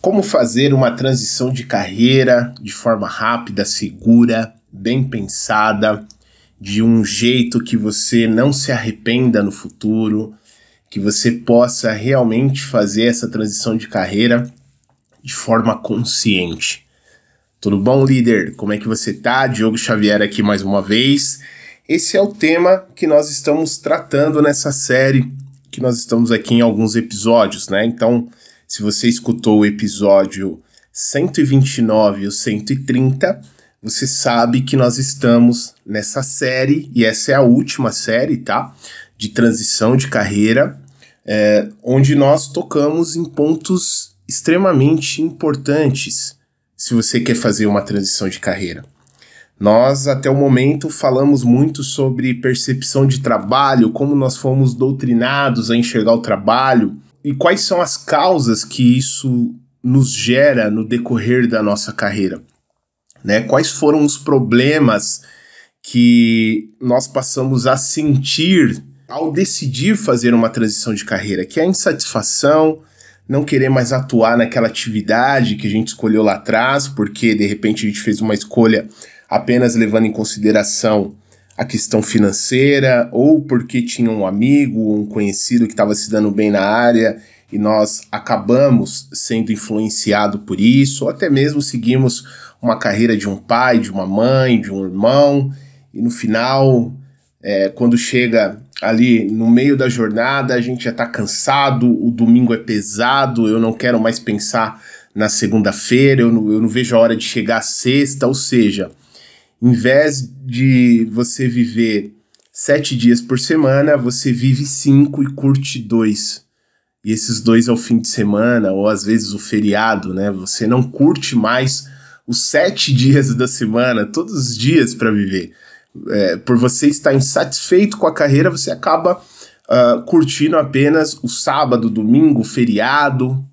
Como fazer uma transição de carreira de forma rápida, segura, bem pensada, de um jeito que você não se arrependa no futuro, que você possa realmente fazer essa transição de carreira de forma consciente. Tudo bom, líder? Como é que você tá? Diogo Xavier aqui mais uma vez. Esse é o tema que nós estamos tratando nessa série que nós estamos aqui em alguns episódios, né? Então, se você escutou o episódio 129 e o 130, você sabe que nós estamos nessa série, e essa é a última série, tá? De transição de carreira, é, onde nós tocamos em pontos extremamente importantes se você quer fazer uma transição de carreira. Nós, até o momento, falamos muito sobre percepção de trabalho, como nós fomos doutrinados a enxergar o trabalho e quais são as causas que isso nos gera no decorrer da nossa carreira. Né? Quais foram os problemas que nós passamos a sentir ao decidir fazer uma transição de carreira, que é a insatisfação, não querer mais atuar naquela atividade que a gente escolheu lá atrás, porque de repente a gente fez uma escolha apenas levando em consideração a questão financeira, ou porque tinha um amigo, um conhecido que estava se dando bem na área e nós acabamos sendo influenciado por isso, ou até mesmo seguimos uma carreira de um pai, de uma mãe, de um irmão, e no final, é, quando chega ali no meio da jornada, a gente já está cansado, o domingo é pesado, eu não quero mais pensar na segunda-feira, eu, eu não vejo a hora de chegar a sexta, ou seja, em vez de você viver sete dias por semana, você vive cinco e curte dois. E esses dois é o fim de semana, ou às vezes o feriado, né? Você não curte mais os sete dias da semana, todos os dias para viver. É, por você estar insatisfeito com a carreira, você acaba uh, curtindo apenas o sábado, domingo, feriado.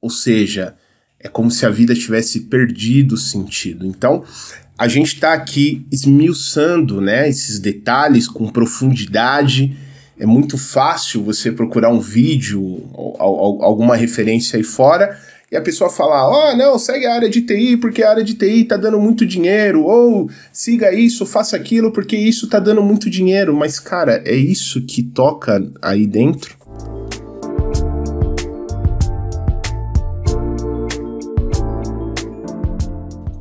Ou seja, é como se a vida tivesse perdido o sentido. Então, a gente está aqui esmiuçando né, esses detalhes com profundidade. É muito fácil você procurar um vídeo, alguma referência aí fora, e a pessoa falar: Ó, oh, não, segue a área de TI porque a área de TI está dando muito dinheiro, ou siga isso, faça aquilo porque isso está dando muito dinheiro. Mas, cara, é isso que toca aí dentro?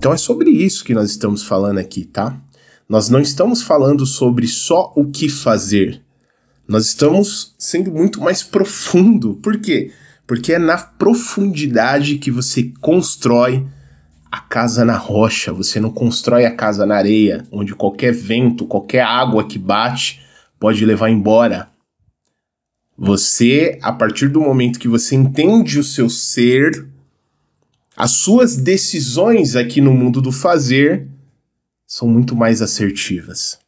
Então é sobre isso que nós estamos falando aqui, tá? Nós não estamos falando sobre só o que fazer. Nós estamos sendo muito mais profundo. Por quê? Porque é na profundidade que você constrói a casa na rocha. Você não constrói a casa na areia, onde qualquer vento, qualquer água que bate pode levar embora. Você, a partir do momento que você entende o seu ser, as suas decisões aqui no mundo do fazer são muito mais assertivas.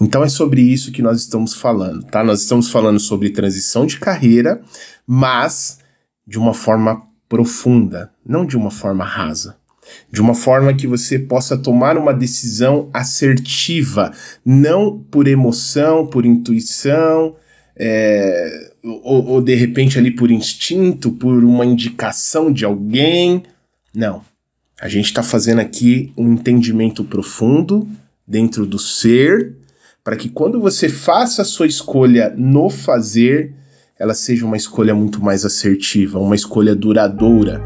Então é sobre isso que nós estamos falando, tá? Nós estamos falando sobre transição de carreira, mas de uma forma profunda, não de uma forma rasa. De uma forma que você possa tomar uma decisão assertiva, não por emoção, por intuição, é, ou, ou de repente ali por instinto, por uma indicação de alguém. Não. A gente está fazendo aqui um entendimento profundo dentro do ser, para que quando você faça a sua escolha no fazer, ela seja uma escolha muito mais assertiva, uma escolha duradoura.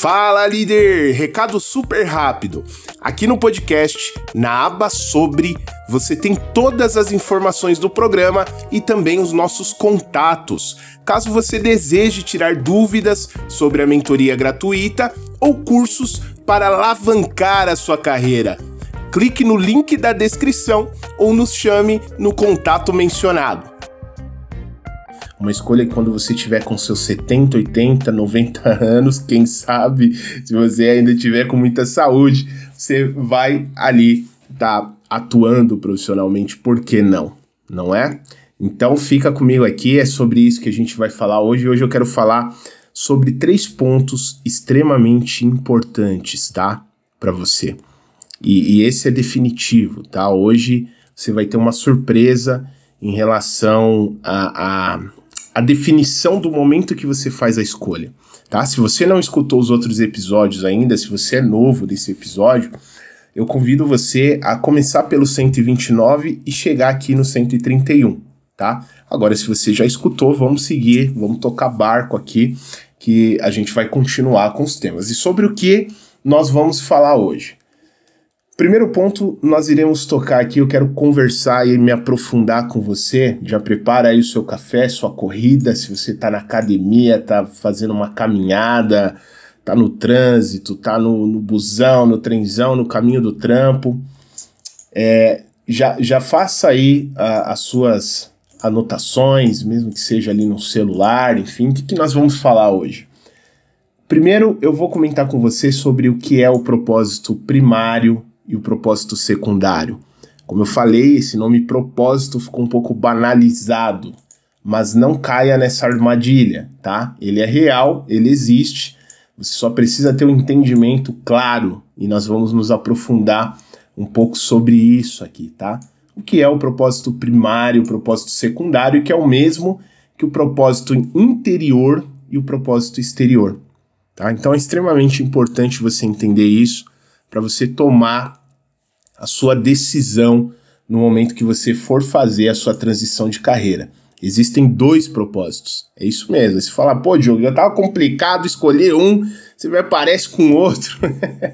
Fala líder! Recado super rápido. Aqui no podcast, na aba sobre, você tem todas as informações do programa e também os nossos contatos. Caso você deseje tirar dúvidas sobre a mentoria gratuita ou cursos para alavancar a sua carreira, clique no link da descrição ou nos chame no contato mencionado. Uma escolha que quando você tiver com seus 70, 80, 90 anos, quem sabe, se você ainda tiver com muita saúde, você vai ali tá atuando profissionalmente, por que não? Não é? Então fica comigo aqui, é sobre isso que a gente vai falar hoje. Hoje eu quero falar sobre três pontos extremamente importantes, tá? Para você. E, e esse é definitivo, tá? Hoje você vai ter uma surpresa em relação a, a, a, definição do momento que você faz a escolha, tá? Se você não escutou os outros episódios ainda, se você é novo desse episódio, eu convido você a começar pelo 129 e chegar aqui no 131, tá? Agora, se você já escutou, vamos seguir, vamos tocar barco aqui, que a gente vai continuar com os temas. E sobre o que nós vamos falar hoje? Primeiro ponto, nós iremos tocar aqui, eu quero conversar e me aprofundar com você. Já prepara aí o seu café, sua corrida, se você está na academia, está fazendo uma caminhada, tá no trânsito, tá no, no busão, no trenzão, no caminho do trampo. É, já, já faça aí a, as suas anotações, mesmo que seja ali no celular, enfim, o que, que nós vamos falar hoje? Primeiro, eu vou comentar com você sobre o que é o propósito primário e o propósito secundário. Como eu falei, esse nome propósito ficou um pouco banalizado, mas não caia nessa armadilha, tá? Ele é real, ele existe, você só precisa ter um entendimento claro e nós vamos nos aprofundar um pouco sobre isso aqui, tá? O que é o propósito primário, o propósito secundário, que é o mesmo que o propósito interior e o propósito exterior, tá? Então é extremamente importante você entender isso para você tomar a sua decisão no momento que você for fazer a sua transição de carreira. Existem dois propósitos. É isso mesmo. Você fala, pô, Diogo, já tava complicado escolher um, você me aparece com outro.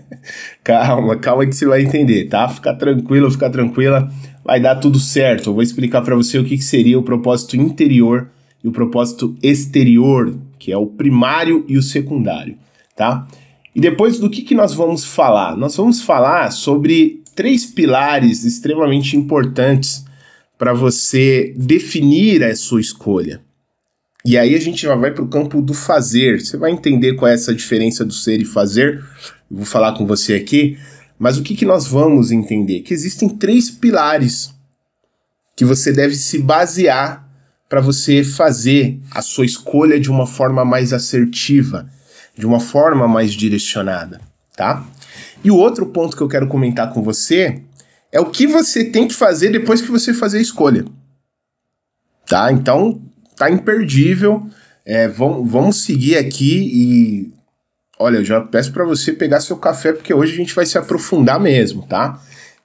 calma, calma que você vai entender, tá? Fica tranquilo, fica tranquila, vai dar tudo certo. Eu vou explicar para você o que, que seria o propósito interior e o propósito exterior, que é o primário e o secundário, tá? E depois do que, que nós vamos falar? Nós vamos falar sobre três pilares extremamente importantes para você definir a sua escolha. E aí a gente já vai para o campo do fazer. Você vai entender qual é essa diferença do ser e fazer. Eu vou falar com você aqui. Mas o que, que nós vamos entender? Que existem três pilares que você deve se basear para você fazer a sua escolha de uma forma mais assertiva, de uma forma mais direcionada, tá? E o outro ponto que eu quero comentar com você é o que você tem que fazer depois que você fazer a escolha. Tá? Então, tá imperdível. É, vamos, vamos seguir aqui e. Olha, eu já peço para você pegar seu café, porque hoje a gente vai se aprofundar mesmo, tá?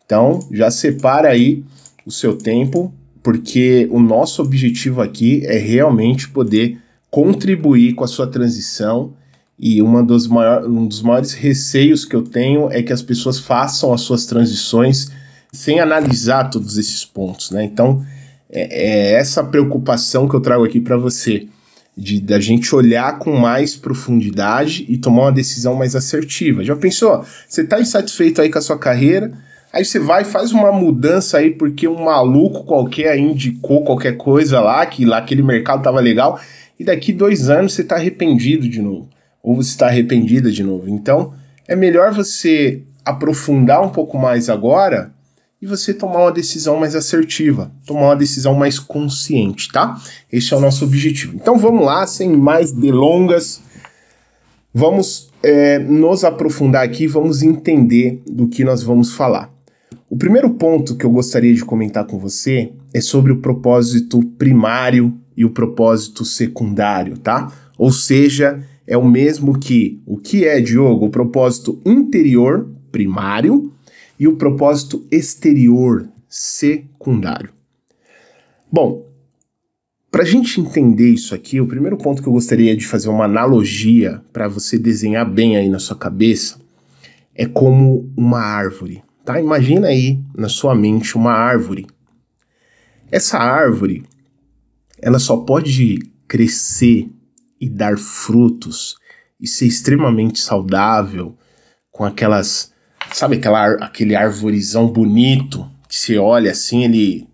Então, já separa aí o seu tempo, porque o nosso objetivo aqui é realmente poder contribuir com a sua transição. E uma maior, um dos maiores receios que eu tenho é que as pessoas façam as suas transições sem analisar todos esses pontos, né? Então, é, é essa preocupação que eu trago aqui para você, de da gente olhar com mais profundidade e tomar uma decisão mais assertiva. Já pensou? Você tá insatisfeito aí com a sua carreira, aí você vai faz uma mudança aí porque um maluco qualquer indicou qualquer coisa lá, que lá aquele mercado tava legal, e daqui dois anos você tá arrependido de novo, ou você está arrependida de novo. Então, é melhor você aprofundar um pouco mais agora e você tomar uma decisão mais assertiva, tomar uma decisão mais consciente, tá? Esse é o nosso objetivo. Então vamos lá, sem mais delongas, vamos é, nos aprofundar aqui, vamos entender do que nós vamos falar. O primeiro ponto que eu gostaria de comentar com você é sobre o propósito primário e o propósito secundário, tá? Ou seja, é o mesmo que o que é, Diogo, o propósito interior primário e o propósito exterior secundário. Bom, para a gente entender isso aqui, o primeiro ponto que eu gostaria de fazer uma analogia para você desenhar bem aí na sua cabeça é como uma árvore, tá? Imagina aí na sua mente uma árvore. Essa árvore, ela só pode crescer e dar frutos e ser extremamente saudável com aquelas Sabe aquela, aquele arvorizão bonito que você olha assim, ele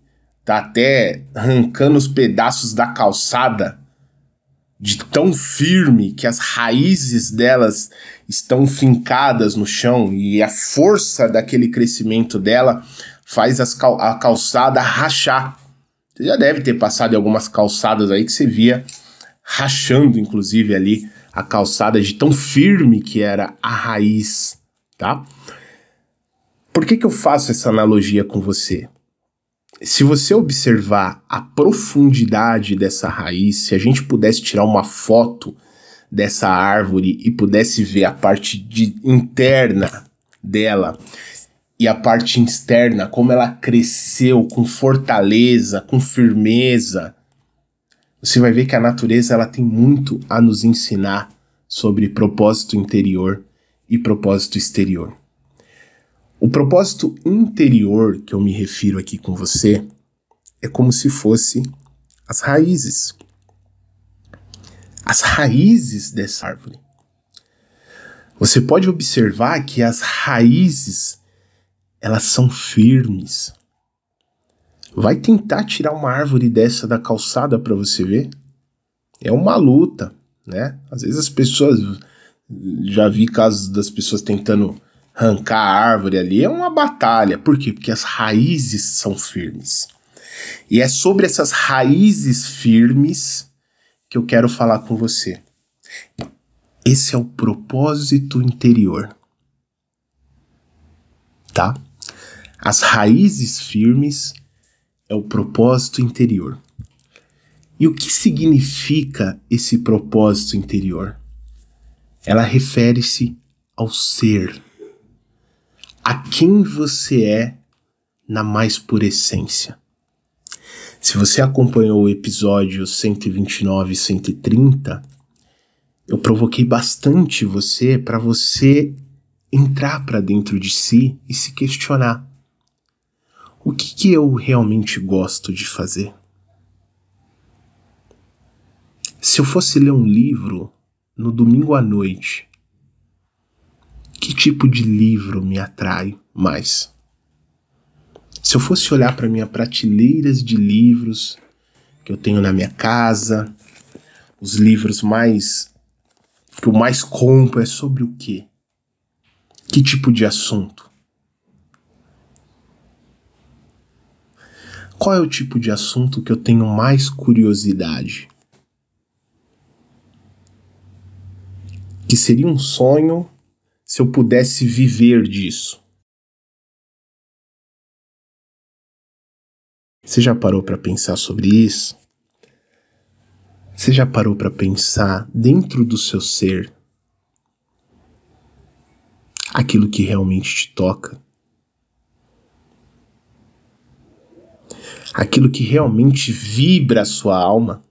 tá até arrancando os pedaços da calçada de tão firme que as raízes delas estão fincadas no chão e a força daquele crescimento dela faz as cal a calçada rachar. Você já deve ter passado em algumas calçadas aí que você via rachando, inclusive, ali a calçada de tão firme que era a raiz, tá? Por que, que eu faço essa analogia com você? Se você observar a profundidade dessa raiz, se a gente pudesse tirar uma foto dessa árvore e pudesse ver a parte de, interna dela e a parte externa, como ela cresceu com fortaleza, com firmeza, você vai ver que a natureza ela tem muito a nos ensinar sobre propósito interior e propósito exterior. O propósito interior que eu me refiro aqui com você é como se fosse as raízes. As raízes dessa árvore. Você pode observar que as raízes elas são firmes. Vai tentar tirar uma árvore dessa da calçada para você ver? É uma luta, né? Às vezes as pessoas já vi casos das pessoas tentando arrancar a árvore ali, é uma batalha. Por quê? Porque as raízes são firmes. E é sobre essas raízes firmes que eu quero falar com você. Esse é o propósito interior. Tá? As raízes firmes é o propósito interior. E o que significa esse propósito interior? Ela refere-se ao ser a quem você é na mais pura essência. Se você acompanhou o episódio 129 e 130, eu provoquei bastante você para você entrar para dentro de si e se questionar. O que, que eu realmente gosto de fazer? Se eu fosse ler um livro no domingo à noite, que tipo de livro me atrai mais? Se eu fosse olhar para minhas prateleiras de livros que eu tenho na minha casa, os livros mais que eu mais compro é sobre o quê? Que tipo de assunto? Qual é o tipo de assunto que eu tenho mais curiosidade? Que seria um sonho se eu pudesse viver disso? Você já parou para pensar sobre isso? Você já parou para pensar dentro do seu ser aquilo que realmente te toca? Aquilo que realmente vibra a sua alma?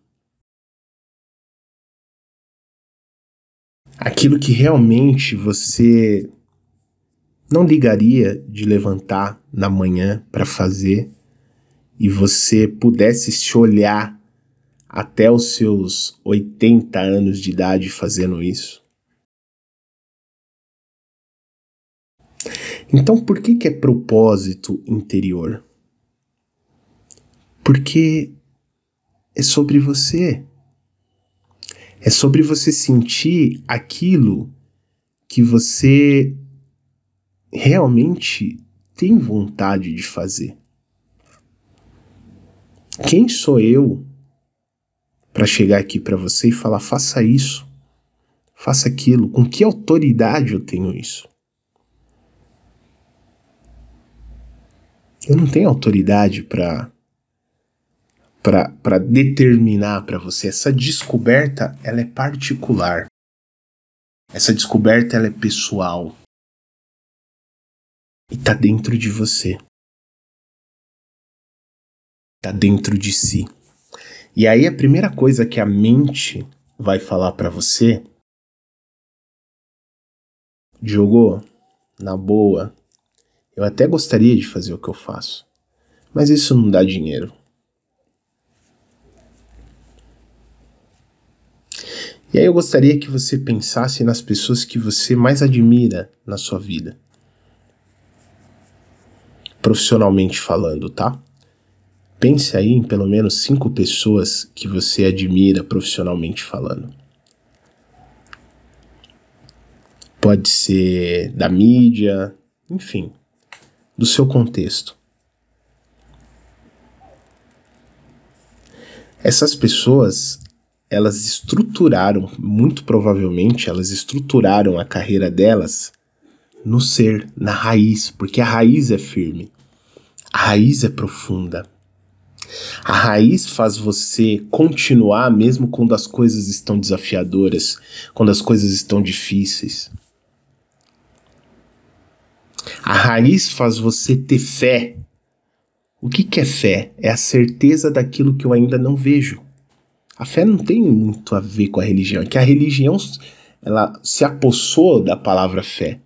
aquilo que realmente você não ligaria de levantar na manhã para fazer e você pudesse se olhar até os seus 80 anos de idade fazendo isso? Então, por que, que é propósito interior? Porque é sobre você. É sobre você sentir aquilo que você realmente tem vontade de fazer. Quem sou eu para chegar aqui para você e falar faça isso, faça aquilo? Com que autoridade eu tenho isso? Eu não tenho autoridade para para determinar para você. Essa descoberta ela é particular. Essa descoberta ela é pessoal. E está dentro de você. Está dentro de si. E aí a primeira coisa que a mente vai falar para você, Diogo, na boa, eu até gostaria de fazer o que eu faço, mas isso não dá dinheiro. E aí eu gostaria que você pensasse nas pessoas que você mais admira na sua vida. Profissionalmente falando, tá? Pense aí em pelo menos cinco pessoas que você admira profissionalmente falando. Pode ser da mídia, enfim, do seu contexto. Essas pessoas, elas estruturaram, muito provavelmente, elas estruturaram a carreira delas no ser, na raiz, porque a raiz é firme, a raiz é profunda. A raiz faz você continuar mesmo quando as coisas estão desafiadoras, quando as coisas estão difíceis. A raiz faz você ter fé. O que, que é fé? É a certeza daquilo que eu ainda não vejo. A fé não tem muito a ver com a religião, é que a religião ela se apossou da palavra fé.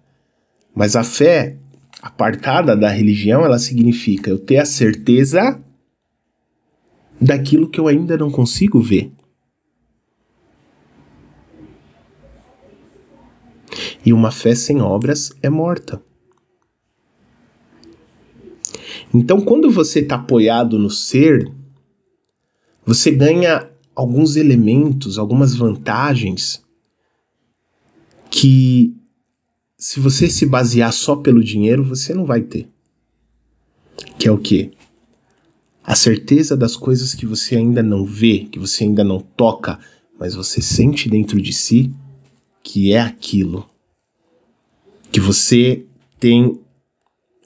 Mas a fé, apartada da religião, ela significa eu ter a certeza daquilo que eu ainda não consigo ver. E uma fé sem obras é morta. Então, quando você está apoiado no ser, você ganha alguns elementos, algumas vantagens que, se você se basear só pelo dinheiro, você não vai ter. Que é o quê? A certeza das coisas que você ainda não vê, que você ainda não toca, mas você sente dentro de si que é aquilo. Que você tem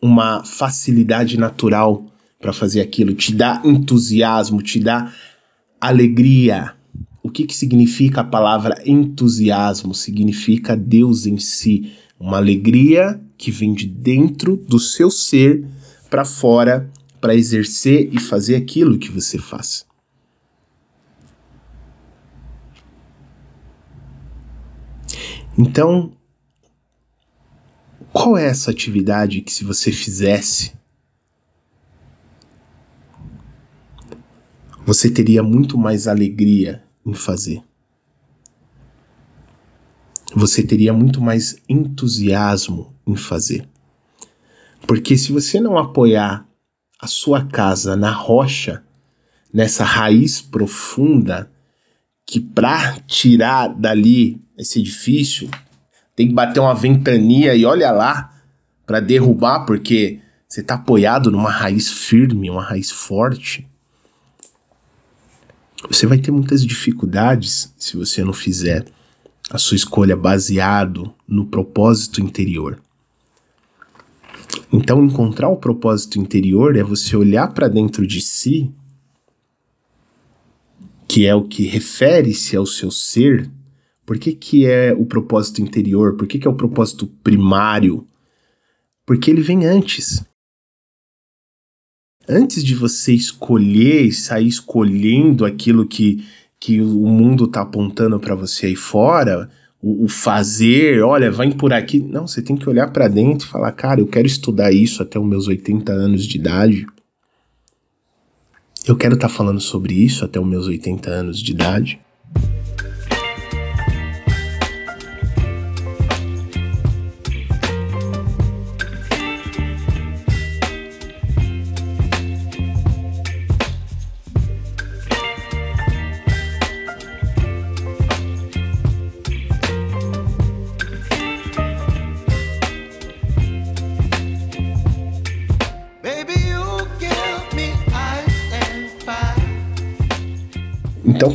uma facilidade natural para fazer aquilo, te dá entusiasmo, te dá alegria. O que, que significa a palavra entusiasmo? Significa Deus em si, uma alegria que vem de dentro do seu ser para fora para exercer e fazer aquilo que você faz. Então, qual é essa atividade que, se você fizesse, você teria muito mais alegria em fazer? Você teria muito mais entusiasmo em fazer. Porque se você não apoiar a sua casa na rocha, nessa raiz profunda, que para tirar dali esse edifício tem que bater uma ventania e olha lá para derrubar, porque você está apoiado numa raiz firme, uma raiz forte. Você vai ter muitas dificuldades se você não fizer a sua escolha baseado no propósito interior. Então, encontrar o propósito interior é você olhar para dentro de si, que é o que refere-se ao seu ser. Por que, que é o propósito interior? Por que, que é o propósito primário? Porque ele vem antes. Antes de você escolher e sair escolhendo aquilo que, que o mundo está apontando para você aí fora, o, o fazer, olha, vai por aqui. Não, você tem que olhar para dentro e falar, cara, eu quero estudar isso até os meus 80 anos de idade. Eu quero estar tá falando sobre isso até os meus 80 anos de idade.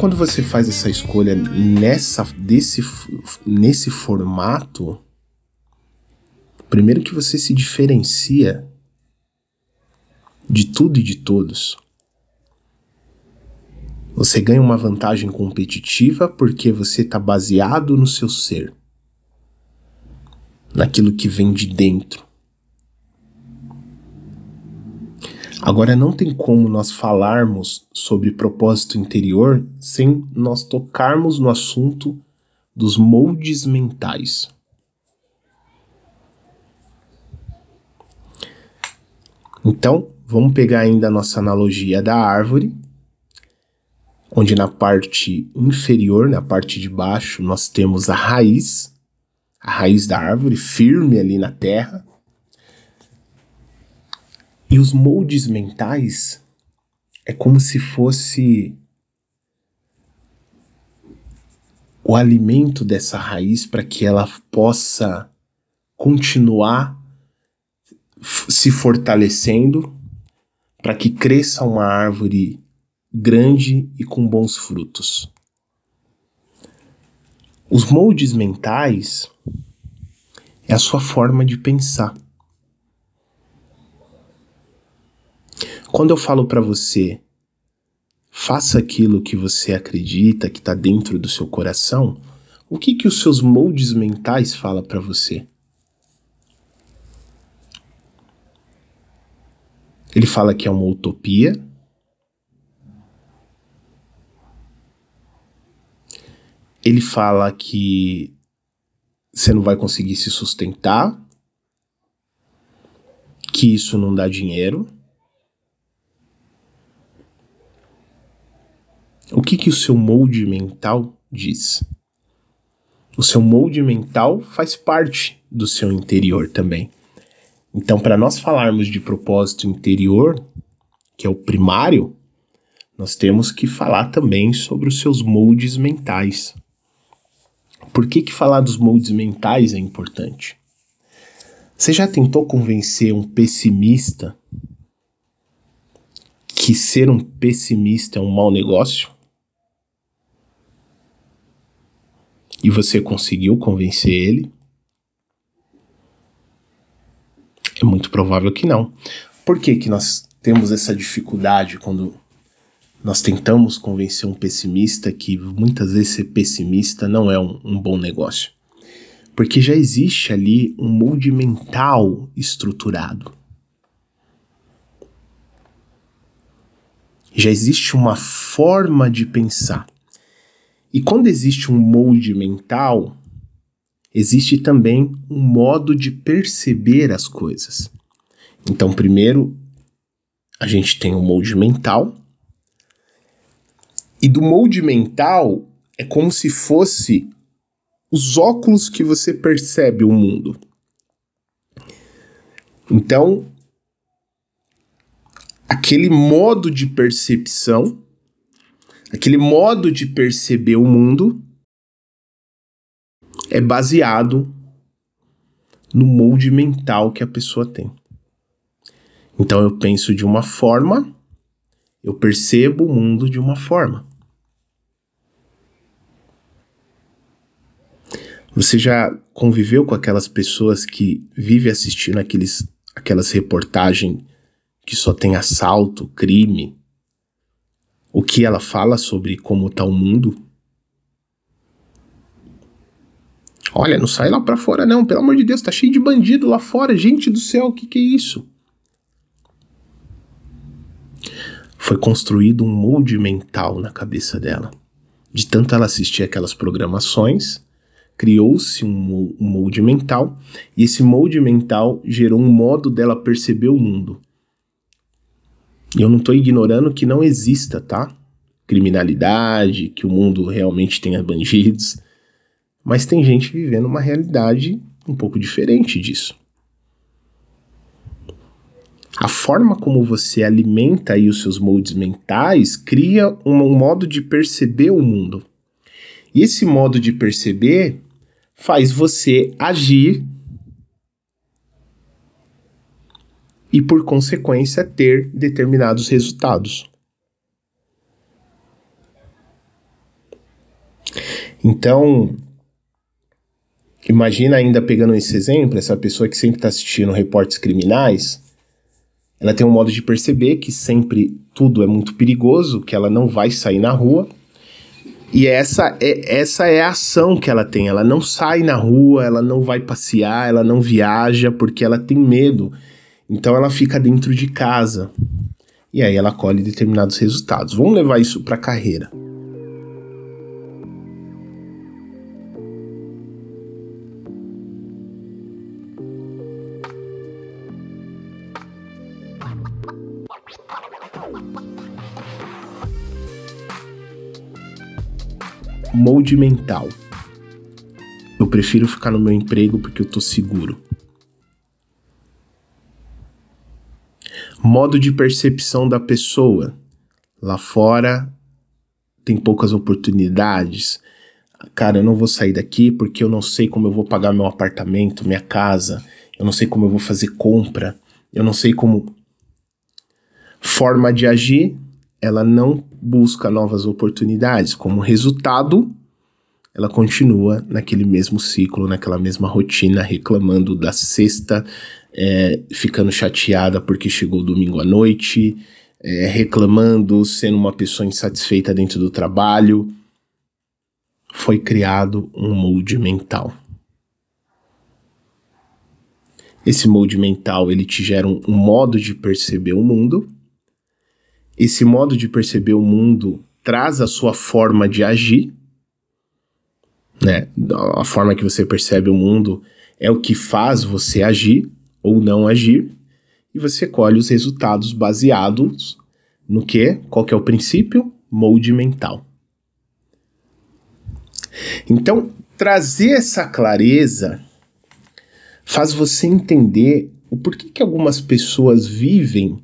Quando você faz essa escolha nessa, desse, nesse formato, primeiro que você se diferencia de tudo e de todos. Você ganha uma vantagem competitiva porque você está baseado no seu ser, naquilo que vem de dentro. Agora, não tem como nós falarmos sobre propósito interior sem nós tocarmos no assunto dos moldes mentais. Então, vamos pegar ainda a nossa analogia da árvore, onde na parte inferior, na parte de baixo, nós temos a raiz, a raiz da árvore firme ali na terra. Os moldes mentais é como se fosse o alimento dessa raiz para que ela possa continuar se fortalecendo, para que cresça uma árvore grande e com bons frutos. Os moldes mentais É a sua forma de pensar. Quando eu falo para você, faça aquilo que você acredita que está dentro do seu coração, o que que os seus moldes mentais fala para você? Ele fala que é uma utopia. Ele fala que você não vai conseguir se sustentar, que isso não dá dinheiro. O que, que o seu molde mental diz? O seu molde mental faz parte do seu interior também. Então, para nós falarmos de propósito interior, que é o primário, nós temos que falar também sobre os seus moldes mentais. Por que, que falar dos moldes mentais é importante? Você já tentou convencer um pessimista que ser um pessimista é um mau negócio? E você conseguiu convencer ele? É muito provável que não. Por que, que nós temos essa dificuldade quando nós tentamos convencer um pessimista que muitas vezes ser pessimista não é um, um bom negócio? Porque já existe ali um molde mental estruturado. Já existe uma forma de pensar. E quando existe um molde mental, existe também um modo de perceber as coisas. Então, primeiro, a gente tem o molde mental. E do molde mental é como se fosse os óculos que você percebe o mundo. Então, aquele modo de percepção aquele modo de perceber o mundo é baseado no molde mental que a pessoa tem. Então eu penso de uma forma, eu percebo o mundo de uma forma. Você já conviveu com aquelas pessoas que vivem assistindo aqueles, aquelas reportagens que só tem assalto, crime, o que ela fala sobre como está o mundo. Olha, não sai lá para fora não, pelo amor de Deus, tá cheio de bandido lá fora, gente do céu, o que, que é isso? Foi construído um molde mental na cabeça dela. De tanto ela assistir aquelas programações, criou-se um molde mental, e esse molde mental gerou um modo dela perceber o mundo. E eu não estou ignorando que não exista, tá? Criminalidade, que o mundo realmente tenha bandidos. Mas tem gente vivendo uma realidade um pouco diferente disso. A forma como você alimenta aí os seus moldes mentais cria um, modo de perceber o mundo. E esse modo de perceber faz você agir e, por consequência, ter determinados resultados. Então, imagina ainda pegando esse exemplo, essa pessoa que sempre está assistindo reportes criminais, ela tem um modo de perceber que sempre tudo é muito perigoso, que ela não vai sair na rua. E essa é, essa é a ação que ela tem. Ela não sai na rua, ela não vai passear, ela não viaja porque ela tem medo então ela fica dentro de casa. E aí ela colhe determinados resultados. Vamos levar isso para a carreira. Molde mental. Eu prefiro ficar no meu emprego porque eu tô seguro. Modo de percepção da pessoa. Lá fora tem poucas oportunidades. Cara, eu não vou sair daqui porque eu não sei como eu vou pagar meu apartamento, minha casa, eu não sei como eu vou fazer compra, eu não sei como. Forma de agir, ela não busca novas oportunidades. Como resultado, ela continua naquele mesmo ciclo, naquela mesma rotina, reclamando da sexta, é, ficando chateada porque chegou domingo à noite, é, reclamando, sendo uma pessoa insatisfeita dentro do trabalho. Foi criado um molde mental. Esse molde mental ele te gera um, um modo de perceber o mundo. Esse modo de perceber o mundo traz a sua forma de agir, né? A forma que você percebe o mundo é o que faz você agir ou não agir, e você colhe os resultados baseados no que? Qual que é o princípio? Molde mental. Então, trazer essa clareza faz você entender o porquê que algumas pessoas vivem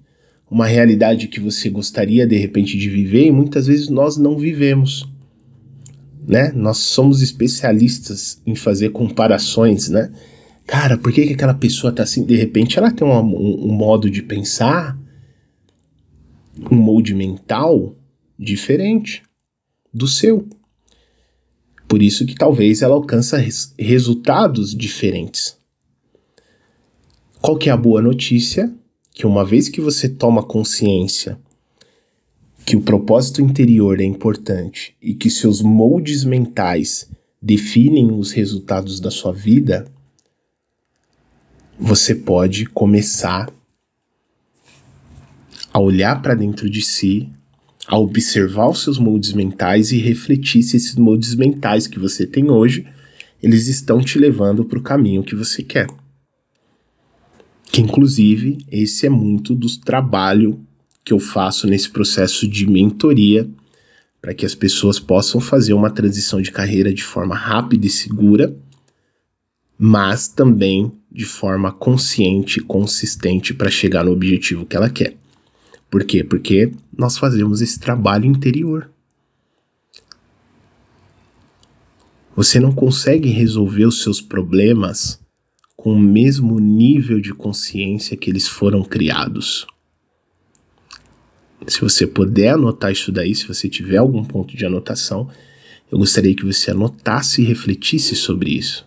uma realidade que você gostaria de repente de viver e muitas vezes nós não vivemos. Né? Nós somos especialistas em fazer comparações, né? Cara, por que, que aquela pessoa tá assim? De repente ela tem um, um, um modo de pensar, um molde mental diferente do seu. Por isso que talvez ela alcança res resultados diferentes. Qual que é a boa notícia? Que uma vez que você toma consciência que o propósito interior é importante e que seus moldes mentais definem os resultados da sua vida, você pode começar a olhar para dentro de si, a observar os seus moldes mentais e refletir se esses moldes mentais que você tem hoje, eles estão te levando para o caminho que você quer. Que inclusive esse é muito do trabalho que eu faço nesse processo de mentoria para que as pessoas possam fazer uma transição de carreira de forma rápida e segura, mas também de forma consciente consistente para chegar no objetivo que ela quer. Por quê? Porque nós fazemos esse trabalho interior. Você não consegue resolver os seus problemas com o mesmo nível de consciência que eles foram criados. Se você puder anotar isso daí, se você tiver algum ponto de anotação, eu gostaria que você anotasse e refletisse sobre isso.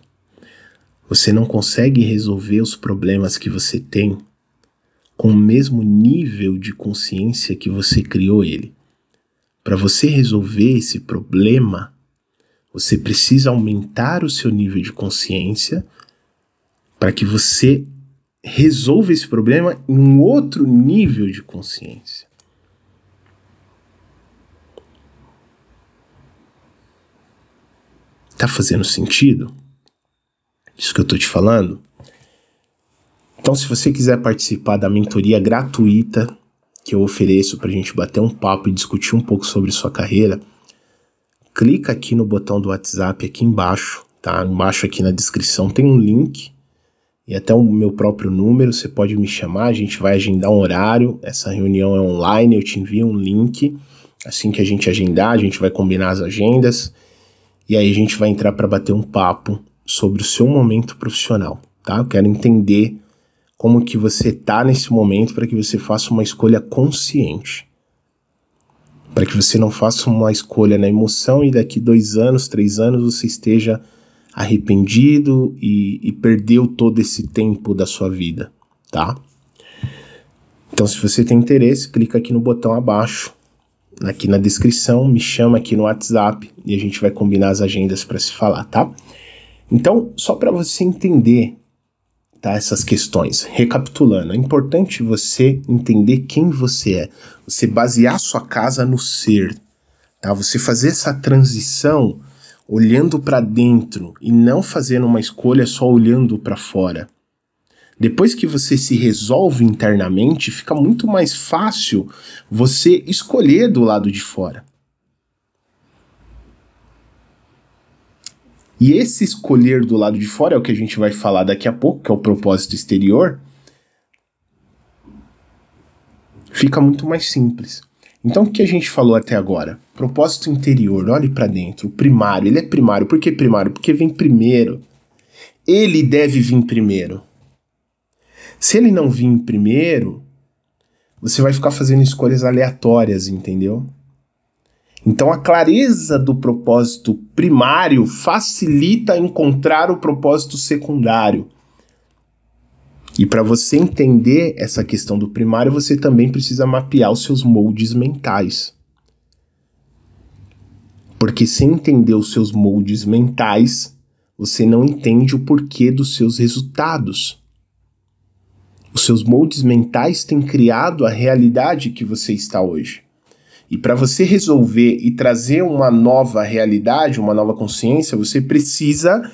Você não consegue resolver os problemas que você tem com o mesmo nível de consciência que você criou ele. Para você resolver esse problema, você precisa aumentar o seu nível de consciência para que você resolva esse problema em um outro nível de consciência. Tá fazendo sentido? Isso que eu tô te falando? Então, se você quiser participar da mentoria gratuita que eu ofereço para a gente bater um papo e discutir um pouco sobre sua carreira, clica aqui no botão do WhatsApp aqui embaixo, tá? Embaixo aqui na descrição tem um link e até o meu próprio número, você pode me chamar, a gente vai agendar um horário, essa reunião é online, eu te envio um link, assim que a gente agendar, a gente vai combinar as agendas e aí a gente vai entrar para bater um papo sobre o seu momento profissional, tá? Eu quero entender como que você tá nesse momento para que você faça uma escolha consciente. Para que você não faça uma escolha na emoção e daqui dois anos, três anos você esteja arrependido e, e perdeu todo esse tempo da sua vida, tá? Então, se você tem interesse, clica aqui no botão abaixo, aqui na descrição, me chama aqui no WhatsApp e a gente vai combinar as agendas para se falar, tá? Então, só para você entender tá, essas questões, recapitulando, é importante você entender quem você é, você basear sua casa no ser, tá? Você fazer essa transição olhando para dentro e não fazendo uma escolha só olhando para fora. Depois que você se resolve internamente, fica muito mais fácil você escolher do lado de fora. E esse escolher do lado de fora é o que a gente vai falar daqui a pouco, que é o propósito exterior. Fica muito mais simples. Então, o que a gente falou até agora? Propósito interior, olhe para dentro. O primário, ele é primário. Por que primário? Porque vem primeiro. Ele deve vir primeiro. Se ele não vir primeiro, você vai ficar fazendo escolhas aleatórias, entendeu? Então, a clareza do propósito primário facilita encontrar o propósito secundário. E para você entender essa questão do primário, você também precisa mapear os seus moldes mentais. Porque sem entender os seus moldes mentais, você não entende o porquê dos seus resultados. Os seus moldes mentais têm criado a realidade que você está hoje. E para você resolver e trazer uma nova realidade, uma nova consciência, você precisa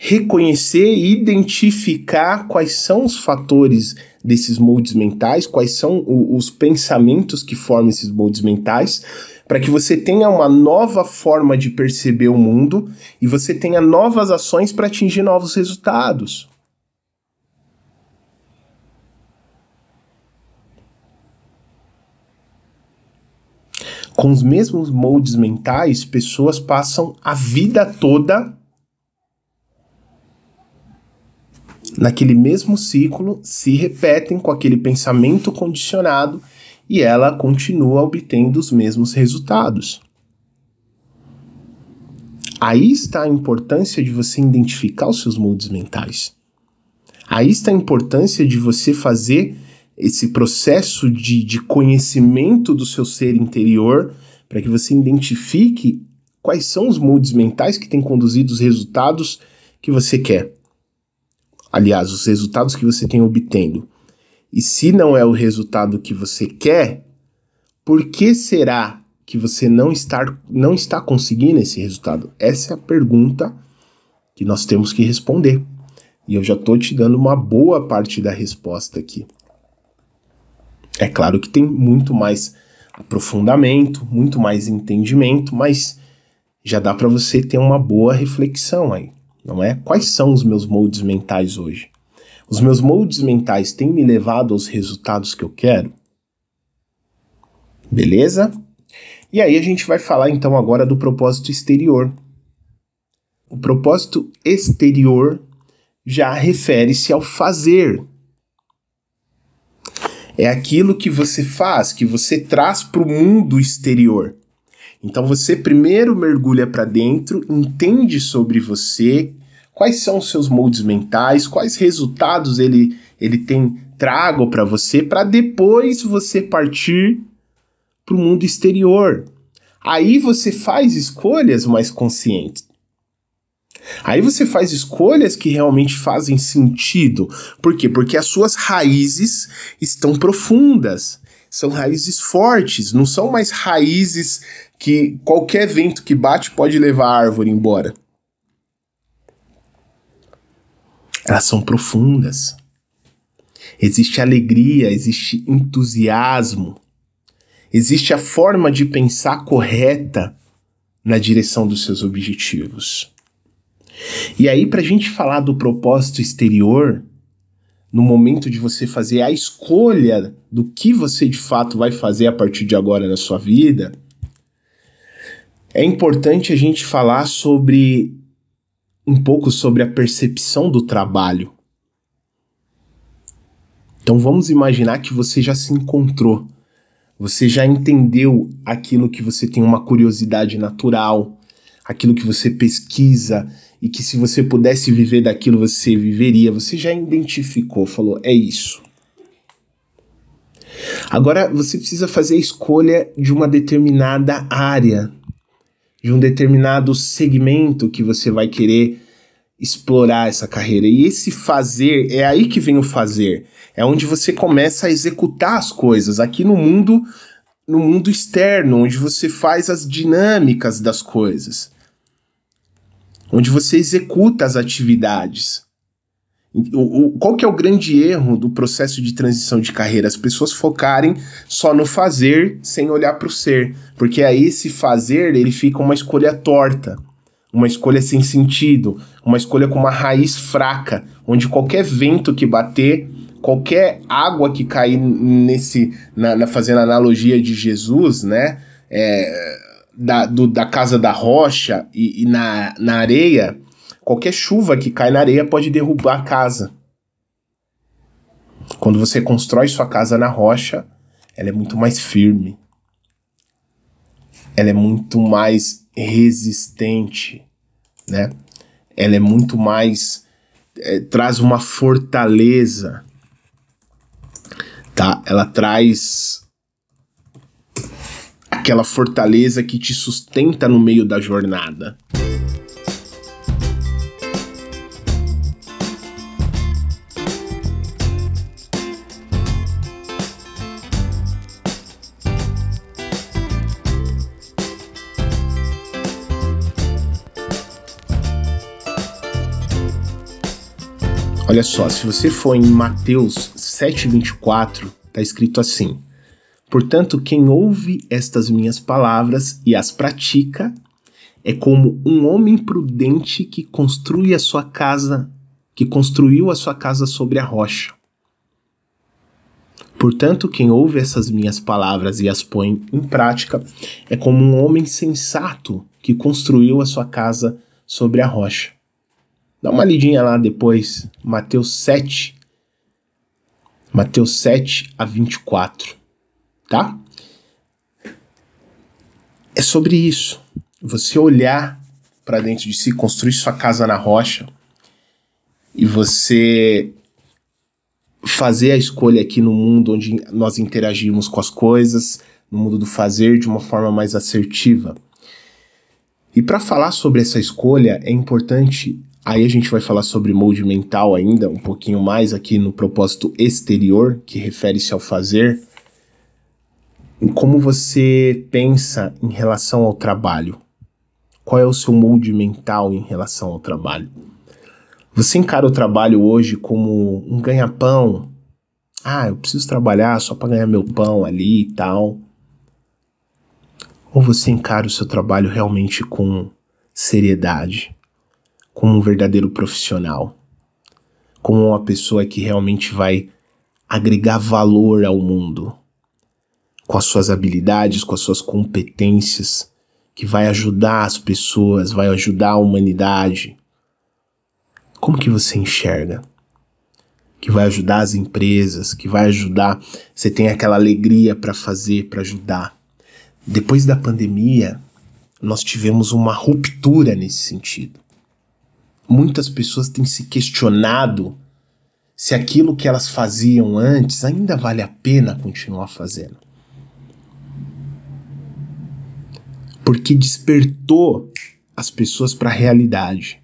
reconhecer e identificar quais são os fatores desses moldes mentais, quais são os pensamentos que formam esses moldes mentais, para que você tenha uma nova forma de perceber o mundo e você tenha novas ações para atingir novos resultados. Com os mesmos moldes mentais, pessoas passam a vida toda naquele mesmo ciclo, se repetem com aquele pensamento condicionado e ela continua obtendo os mesmos resultados. Aí está a importância de você identificar os seus moldes mentais. Aí está a importância de você fazer esse processo de, de conhecimento do seu ser interior para que você identifique quais são os moldes mentais que têm conduzido os resultados que você quer aliás, os resultados que você tem obtendo. E se não é o resultado que você quer, por que será que você não está, não está conseguindo esse resultado? Essa é a pergunta que nós temos que responder. E eu já estou te dando uma boa parte da resposta aqui. É claro que tem muito mais aprofundamento, muito mais entendimento, mas já dá para você ter uma boa reflexão aí não é? Quais são os meus moldes mentais hoje? Os meus moldes mentais têm me levado aos resultados que eu quero? Beleza? E aí a gente vai falar então agora do propósito exterior. O propósito exterior já refere-se ao fazer. É aquilo que você faz, que você traz para o mundo exterior. Então você primeiro mergulha para dentro, entende sobre você, quais são os seus moldes mentais, quais resultados ele, ele tem trago para você, para depois você partir para o mundo exterior. Aí você faz escolhas mais conscientes. Aí você faz escolhas que realmente fazem sentido. Por quê? Porque as suas raízes estão profundas. São raízes fortes, não são mais raízes que qualquer vento que bate pode levar a árvore embora. Elas são profundas. Existe alegria, existe entusiasmo, existe a forma de pensar correta na direção dos seus objetivos. E aí, para a gente falar do propósito exterior, no momento de você fazer a escolha do que você de fato vai fazer a partir de agora na sua vida, é importante a gente falar sobre um pouco sobre a percepção do trabalho. Então vamos imaginar que você já se encontrou, você já entendeu aquilo que você tem uma curiosidade natural, aquilo que você pesquisa e que se você pudesse viver daquilo você viveria, você já identificou, falou, é isso. Agora você precisa fazer a escolha de uma determinada área de um determinado segmento que você vai querer explorar essa carreira. E esse fazer, é aí que vem o fazer. É onde você começa a executar as coisas aqui no mundo no mundo externo, onde você faz as dinâmicas das coisas. Onde você executa as atividades. O, o, qual que é o grande erro do processo de transição de carreira? As pessoas focarem só no fazer sem olhar para o ser, porque aí esse fazer ele fica uma escolha torta, uma escolha sem sentido, uma escolha com uma raiz fraca, onde qualquer vento que bater, qualquer água que cair nesse, na, na fazendo analogia de Jesus, né, é, da, do, da casa da rocha e, e na, na areia Qualquer chuva que cai na areia pode derrubar a casa. Quando você constrói sua casa na rocha, ela é muito mais firme. ela é muito mais resistente, né? Ela é muito mais é, traz uma fortaleza, tá? Ela traz aquela fortaleza que te sustenta no meio da jornada. Olha só, se você for em Mateus 7,24, está escrito assim: Portanto, quem ouve estas minhas palavras e as pratica é como um homem prudente que construi a sua casa, que construiu a sua casa sobre a rocha. Portanto, quem ouve essas minhas palavras e as põe em prática é como um homem sensato que construiu a sua casa sobre a rocha. Dá uma lidinha lá depois, Mateus 7, Mateus 7 a 24, tá? É sobre isso. Você olhar para dentro de si, construir sua casa na rocha e você fazer a escolha aqui no mundo onde nós interagimos com as coisas, no mundo do fazer de uma forma mais assertiva. E para falar sobre essa escolha, é importante Aí a gente vai falar sobre molde mental ainda, um pouquinho mais aqui no propósito exterior, que refere-se ao fazer. Em como você pensa em relação ao trabalho. Qual é o seu molde mental em relação ao trabalho? Você encara o trabalho hoje como um ganha-pão? Ah, eu preciso trabalhar só para ganhar meu pão ali e tal. Ou você encara o seu trabalho realmente com seriedade? como um verdadeiro profissional, como uma pessoa que realmente vai agregar valor ao mundo, com as suas habilidades, com as suas competências, que vai ajudar as pessoas, vai ajudar a humanidade. Como que você enxerga? Que vai ajudar as empresas, que vai ajudar, você tem aquela alegria para fazer, para ajudar. Depois da pandemia, nós tivemos uma ruptura nesse sentido muitas pessoas têm se questionado se aquilo que elas faziam antes ainda vale a pena continuar fazendo. Porque despertou as pessoas para a realidade.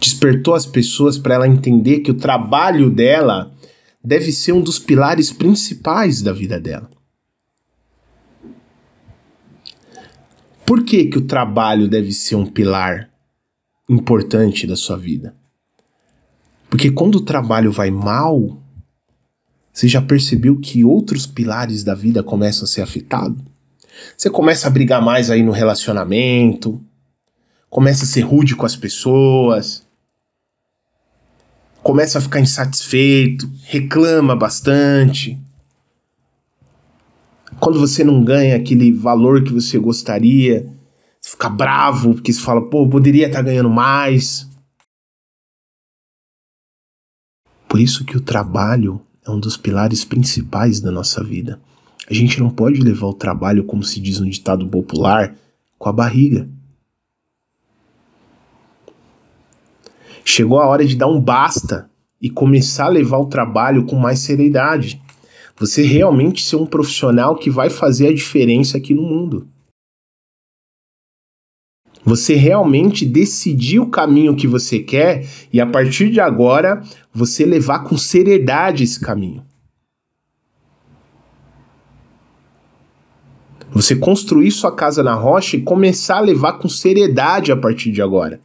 Despertou as pessoas para ela entender que o trabalho dela deve ser um dos pilares principais da vida dela. Por que, que o trabalho deve ser um pilar importante da sua vida? Porque quando o trabalho vai mal, você já percebeu que outros pilares da vida começam a ser afetados? Você começa a brigar mais aí no relacionamento, começa a ser rude com as pessoas, começa a ficar insatisfeito, reclama bastante quando você não ganha aquele valor que você gostaria, você fica bravo porque você fala, pô, poderia estar tá ganhando mais. Por isso que o trabalho é um dos pilares principais da nossa vida. A gente não pode levar o trabalho, como se diz no ditado popular, com a barriga. Chegou a hora de dar um basta e começar a levar o trabalho com mais seriedade. Você realmente ser um profissional que vai fazer a diferença aqui no mundo. Você realmente decidir o caminho que você quer e a partir de agora você levar com seriedade esse caminho. Você construir sua casa na rocha e começar a levar com seriedade a partir de agora.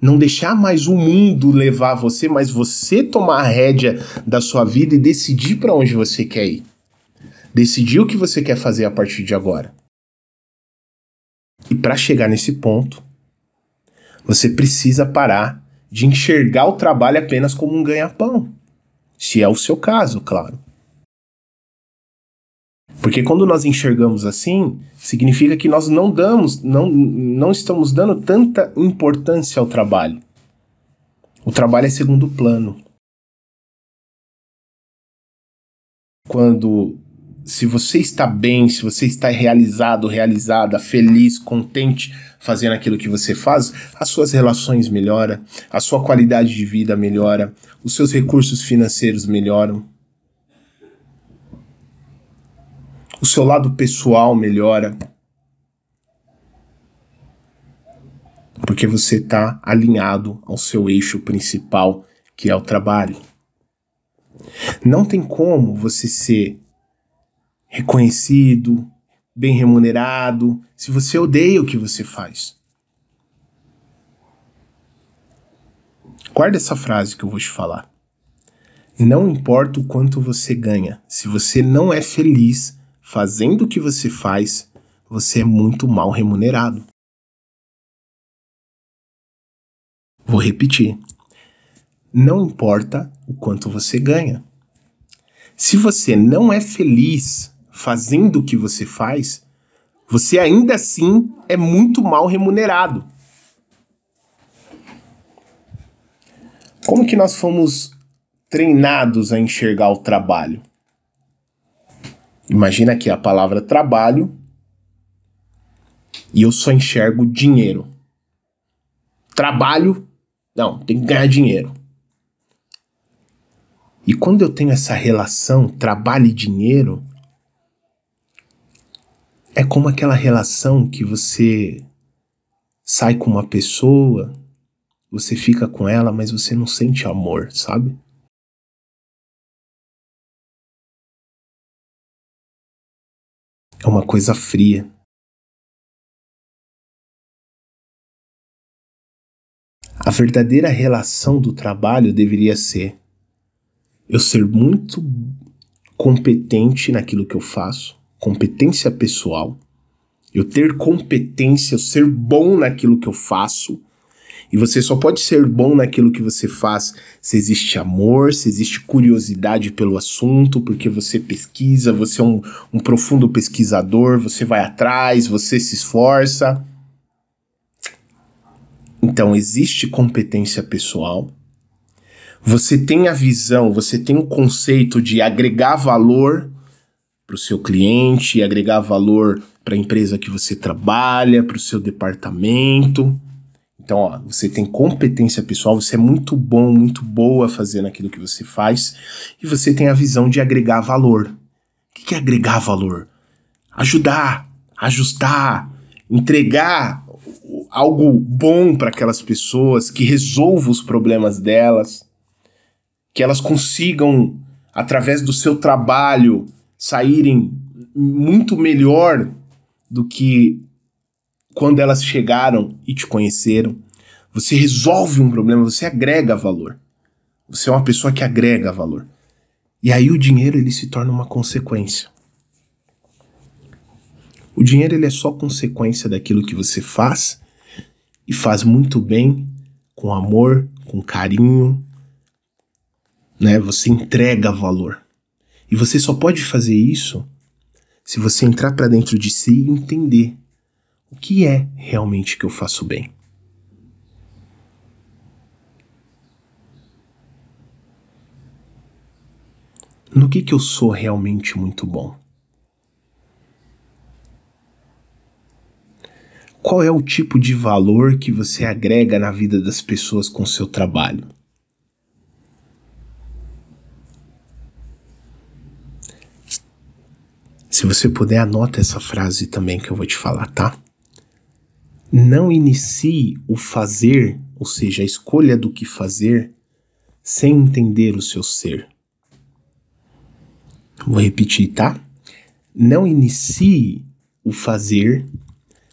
Não deixar mais o mundo levar você, mas você tomar a rédea da sua vida e decidir para onde você quer ir. Decidir o que você quer fazer a partir de agora. E para chegar nesse ponto, você precisa parar de enxergar o trabalho apenas como um ganha-pão. Se é o seu caso, claro. Porque quando nós enxergamos assim, significa que nós não damos, não, não estamos dando tanta importância ao trabalho. O trabalho é segundo plano. Quando se você está bem, se você está realizado, realizada, feliz, contente fazendo aquilo que você faz, as suas relações melhoram, a sua qualidade de vida melhora, os seus recursos financeiros melhoram. O seu lado pessoal melhora. Porque você está alinhado ao seu eixo principal, que é o trabalho. Não tem como você ser reconhecido, bem remunerado, se você odeia o que você faz. Guarda essa frase que eu vou te falar. Não importa o quanto você ganha, se você não é feliz fazendo o que você faz, você é muito mal remunerado. Vou repetir. Não importa o quanto você ganha. Se você não é feliz fazendo o que você faz, você ainda assim é muito mal remunerado. Como que nós fomos treinados a enxergar o trabalho? Imagina aqui a palavra trabalho e eu só enxergo dinheiro. Trabalho, não, tem que ganhar dinheiro. E quando eu tenho essa relação trabalho e dinheiro, é como aquela relação que você sai com uma pessoa, você fica com ela, mas você não sente amor, sabe? É uma coisa fria. A verdadeira relação do trabalho deveria ser eu ser muito competente naquilo que eu faço, competência pessoal, eu ter competência, eu ser bom naquilo que eu faço. E você só pode ser bom naquilo que você faz se existe amor, se existe curiosidade pelo assunto, porque você pesquisa, você é um, um profundo pesquisador, você vai atrás, você se esforça. Então, existe competência pessoal. Você tem a visão, você tem o conceito de agregar valor para o seu cliente, agregar valor para a empresa que você trabalha, para o seu departamento. Então, ó, você tem competência pessoal, você é muito bom, muito boa fazendo aquilo que você faz, e você tem a visão de agregar valor. O que é agregar valor? Ajudar, ajustar, entregar algo bom para aquelas pessoas, que resolva os problemas delas, que elas consigam, através do seu trabalho, saírem muito melhor do que quando elas chegaram e te conheceram. Você resolve um problema, você agrega valor. Você é uma pessoa que agrega valor. E aí o dinheiro ele se torna uma consequência. O dinheiro ele é só consequência daquilo que você faz e faz muito bem, com amor, com carinho, né? Você entrega valor. E você só pode fazer isso se você entrar para dentro de si e entender o que é realmente que eu faço bem. No que que eu sou realmente muito bom? Qual é o tipo de valor que você agrega na vida das pessoas com seu trabalho? Se você puder, anota essa frase também que eu vou te falar, tá? Não inicie o fazer, ou seja, a escolha do que fazer, sem entender o seu ser. Vou repetir, tá? Não inicie o fazer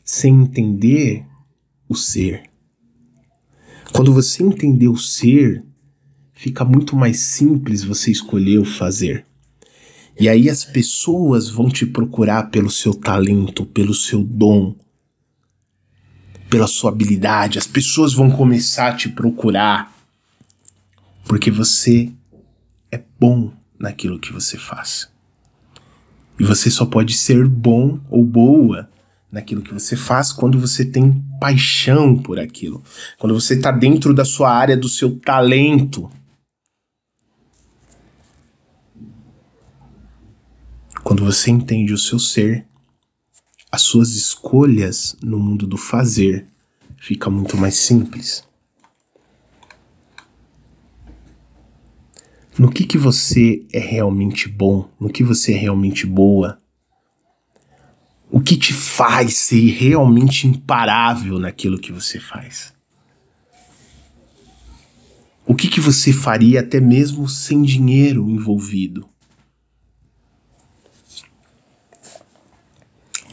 sem entender o ser. Quando você entender o ser, fica muito mais simples você escolher o fazer. E aí as pessoas vão te procurar pelo seu talento, pelo seu dom, pela sua habilidade. As pessoas vão começar a te procurar porque você é bom naquilo que você faz. E você só pode ser bom ou boa naquilo que você faz quando você tem paixão por aquilo. Quando você está dentro da sua área, do seu talento. Quando você entende o seu ser, as suas escolhas no mundo do fazer fica muito mais simples. No que que você é realmente bom, no que você é realmente boa, o que te faz ser realmente imparável naquilo que você faz. O que, que você faria até mesmo sem dinheiro envolvido?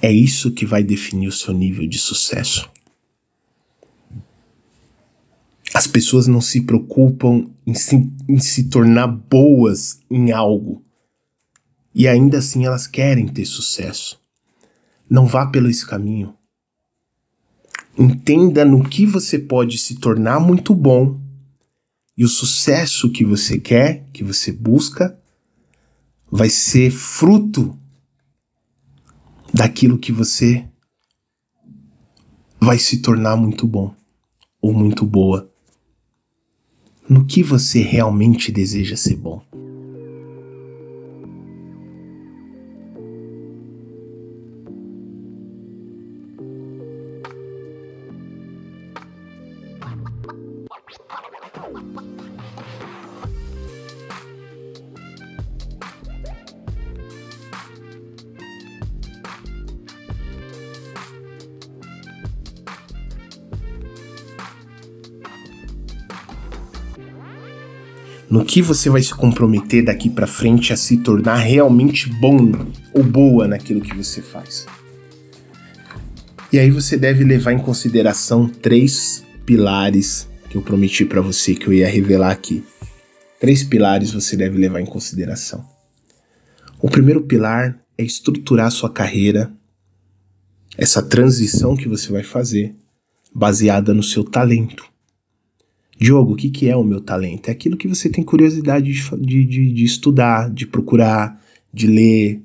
É isso que vai definir o seu nível de sucesso. As pessoas não se preocupam em se, em se tornar boas em algo. E ainda assim elas querem ter sucesso. Não vá pelo esse caminho. Entenda no que você pode se tornar muito bom e o sucesso que você quer, que você busca, vai ser fruto daquilo que você vai se tornar muito bom ou muito boa. No que você realmente deseja ser bom. Que você vai se comprometer daqui para frente a se tornar realmente bom ou boa naquilo que você faz. E aí você deve levar em consideração três pilares que eu prometi para você que eu ia revelar aqui. Três pilares você deve levar em consideração. O primeiro pilar é estruturar sua carreira, essa transição que você vai fazer, baseada no seu talento. Diogo, o que, que é o meu talento? É aquilo que você tem curiosidade de, de, de estudar, de procurar, de ler,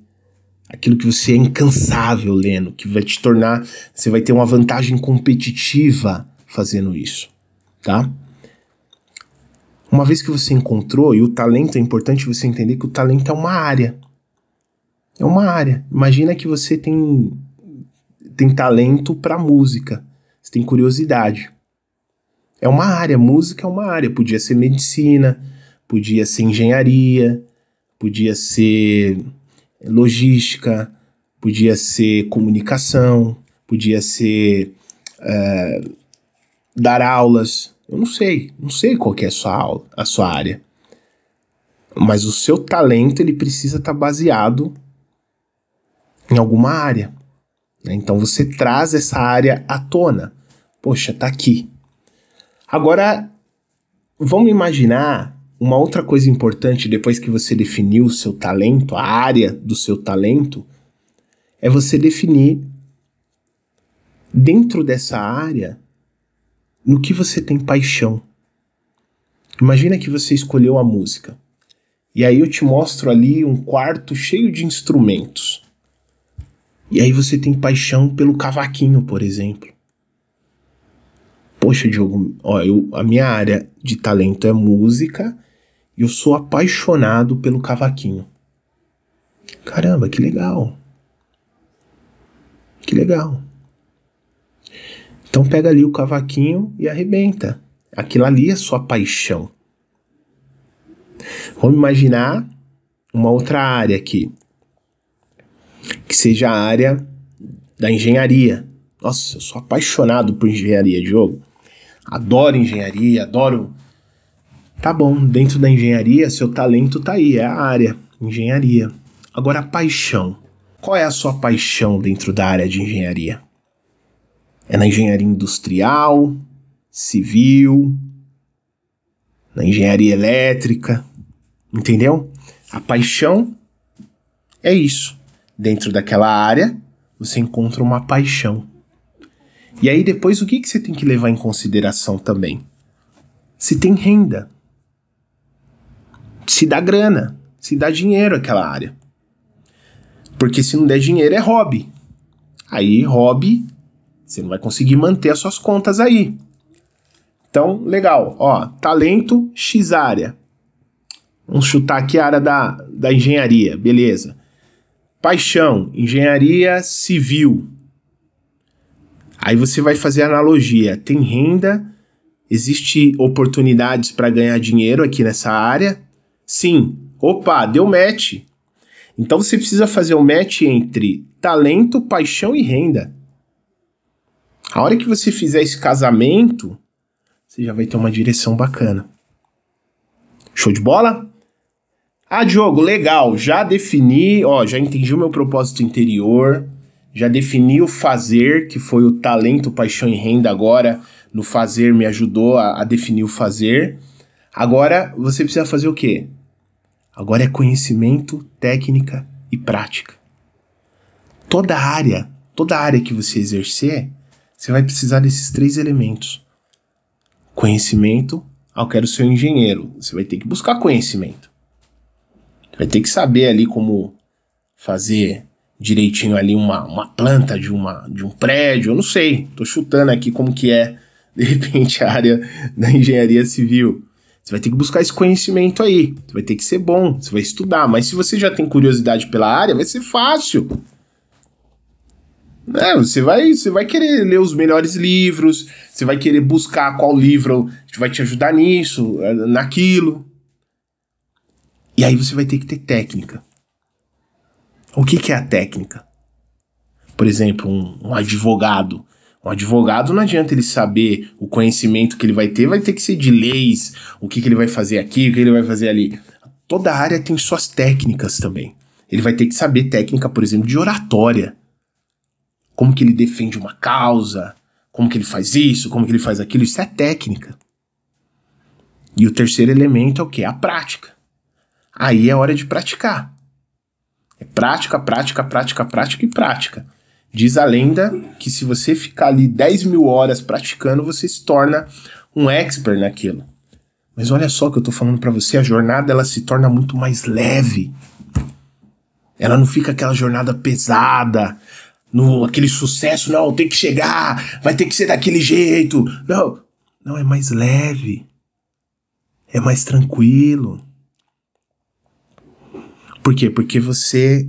aquilo que você é incansável lendo, que vai te tornar, você vai ter uma vantagem competitiva fazendo isso, tá? Uma vez que você encontrou, e o talento é importante você entender que o talento é uma área. É uma área. Imagina que você tem tem talento para música, você tem curiosidade. É uma área, música é uma área. Podia ser medicina, podia ser engenharia, podia ser logística, podia ser comunicação, podia ser é, dar aulas. Eu não sei, não sei qual é a sua aula, a sua área. Mas o seu talento ele precisa estar tá baseado em alguma área. Né? Então você traz essa área à tona. Poxa, tá aqui. Agora, vamos imaginar uma outra coisa importante depois que você definiu o seu talento, a área do seu talento, é você definir dentro dessa área no que você tem paixão. Imagina que você escolheu a música. E aí eu te mostro ali um quarto cheio de instrumentos. E aí você tem paixão pelo cavaquinho, por exemplo. Poxa, Diogo, ó, eu, a minha área de talento é música e eu sou apaixonado pelo cavaquinho. Caramba, que legal. Que legal. Então pega ali o cavaquinho e arrebenta. Aquilo ali é sua paixão. Vamos imaginar uma outra área aqui. Que seja a área da engenharia. Nossa, eu sou apaixonado por engenharia, Diogo adoro engenharia, adoro. Tá bom, dentro da engenharia, seu talento tá aí, é a área, engenharia. Agora, a paixão. Qual é a sua paixão dentro da área de engenharia? É na engenharia industrial, civil, na engenharia elétrica, entendeu? A paixão é isso. Dentro daquela área, você encontra uma paixão. E aí depois o que, que você tem que levar em consideração também? Se tem renda. Se dá grana. Se dá dinheiro aquela área. Porque se não der dinheiro é hobby. Aí hobby, você não vai conseguir manter as suas contas aí. Então, legal. Ó, talento X área. Vamos chutar aqui a área da, da engenharia, beleza. Paixão, engenharia civil. Aí você vai fazer analogia. Tem renda, existe oportunidades para ganhar dinheiro aqui nessa área? Sim. Opa, deu match. Então você precisa fazer o match entre talento, paixão e renda. A hora que você fizer esse casamento, você já vai ter uma direção bacana. Show de bola? Ah, Diogo, legal, já defini, ó, já entendi o meu propósito interior, já defini o fazer, que foi o talento, paixão e renda agora, no fazer me ajudou a, a definir o fazer. Agora você precisa fazer o quê? Agora é conhecimento, técnica e prática. Toda área, toda área que você exercer, você vai precisar desses três elementos. Conhecimento, ah, eu quero ser um engenheiro. Você vai ter que buscar conhecimento. Vai ter que saber ali como fazer direitinho ali uma, uma planta de, uma, de um prédio, eu não sei, tô chutando aqui como que é, de repente, a área da engenharia civil. Você vai ter que buscar esse conhecimento aí, você vai ter que ser bom, você vai estudar, mas se você já tem curiosidade pela área, vai ser fácil. É, você vai, você vai querer ler os melhores livros, você vai querer buscar qual livro vai te ajudar nisso, eh, naquilo. E aí você vai ter que ter técnica. O que, que é a técnica? Por exemplo, um, um advogado. Um advogado não adianta ele saber o conhecimento que ele vai ter, vai ter que ser de leis, o que, que ele vai fazer aqui, o que ele vai fazer ali. Toda área tem suas técnicas também. Ele vai ter que saber técnica, por exemplo, de oratória como que ele defende uma causa, como que ele faz isso, como que ele faz aquilo, isso é técnica. E o terceiro elemento é o que? A prática. Aí é hora de praticar. É prática, prática, prática, prática e prática. Diz a lenda que se você ficar ali 10 mil horas praticando, você se torna um expert naquilo. Mas olha só o que eu tô falando para você, a jornada ela se torna muito mais leve. Ela não fica aquela jornada pesada, no aquele sucesso, não, tem que chegar, vai ter que ser daquele jeito. Não, não é mais leve. É mais tranquilo. Por quê? Porque você